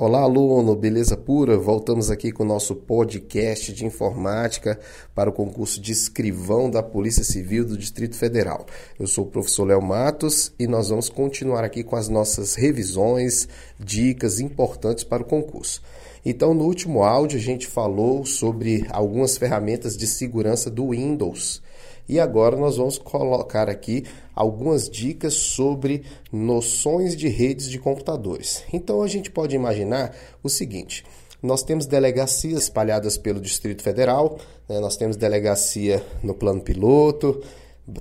Olá, aluno, beleza pura? Voltamos aqui com o nosso podcast de informática para o concurso de escrivão da Polícia Civil do Distrito Federal. Eu sou o professor Léo Matos e nós vamos continuar aqui com as nossas revisões, dicas importantes para o concurso. Então, no último áudio, a gente falou sobre algumas ferramentas de segurança do Windows. E agora nós vamos colocar aqui algumas dicas sobre noções de redes de computadores. Então a gente pode imaginar o seguinte: nós temos delegacias espalhadas pelo Distrito Federal, né? nós temos delegacia no Plano Piloto,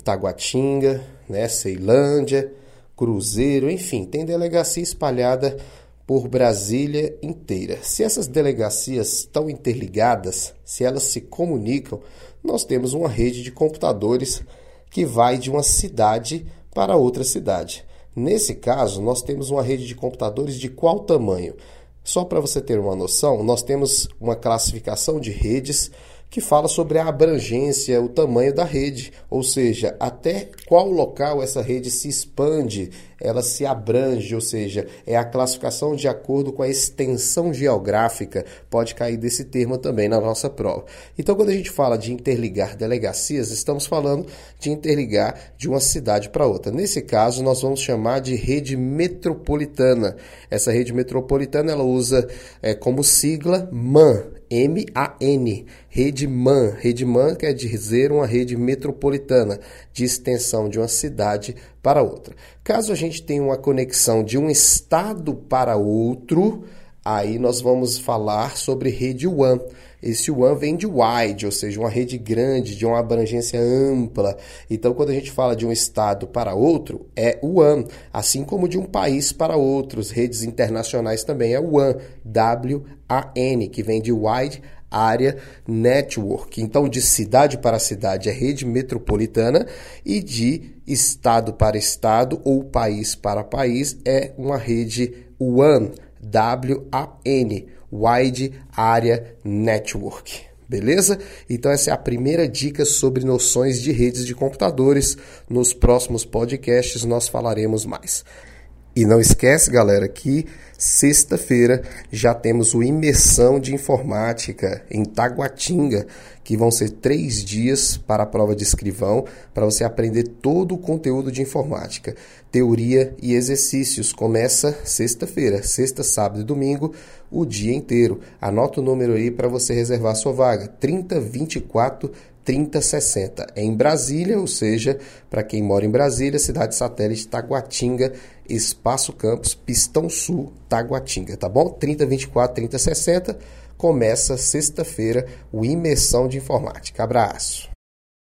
Taguatinga, né? Ceilândia, Cruzeiro, enfim, tem delegacia espalhada por Brasília inteira. Se essas delegacias estão interligadas, se elas se comunicam, nós temos uma rede de computadores que vai de uma cidade para outra cidade. Nesse caso, nós temos uma rede de computadores de qual tamanho? Só para você ter uma noção, nós temos uma classificação de redes que fala sobre a abrangência, o tamanho da rede, ou seja, até qual local essa rede se expande, ela se abrange, ou seja, é a classificação de acordo com a extensão geográfica, pode cair desse termo também na nossa prova. Então, quando a gente fala de interligar delegacias, estamos falando de interligar de uma cidade para outra. Nesse caso, nós vamos chamar de rede metropolitana. Essa rede metropolitana ela usa é, como sigla MAN, M-A-N, rede MAN. Rede MAN quer dizer uma rede metropolitana, de extensão de uma cidade para outra. Caso a gente tenha uma conexão de um estado para outro, aí nós vamos falar sobre rede WAN. Esse WAN vem de wide, ou seja, uma rede grande, de uma abrangência ampla. Então, quando a gente fala de um estado para outro, é WAN, assim como de um país para outros. Redes internacionais também é WAN, W-A-N, que vem de wide Area Network. Então, de cidade para cidade é rede metropolitana e de estado para estado ou país para país é uma rede WAN, W-A-N. Wide Area Network. Beleza? Então, essa é a primeira dica sobre noções de redes de computadores. Nos próximos podcasts nós falaremos mais. E não esquece, galera, que sexta-feira já temos o Imersão de Informática em Taguatinga, que vão ser três dias para a prova de escrivão, para você aprender todo o conteúdo de informática, teoria e exercícios. Começa sexta-feira, sexta, sábado e domingo, o dia inteiro. Anota o número aí para você reservar sua vaga: 3024 3060. É em Brasília, ou seja, para quem mora em Brasília, cidade satélite Taguatinga, Espaço Campos, Pistão Sul, Taguatinga, tá bom? 3024 3060. Começa sexta-feira o Imersão de Informática. Abraço.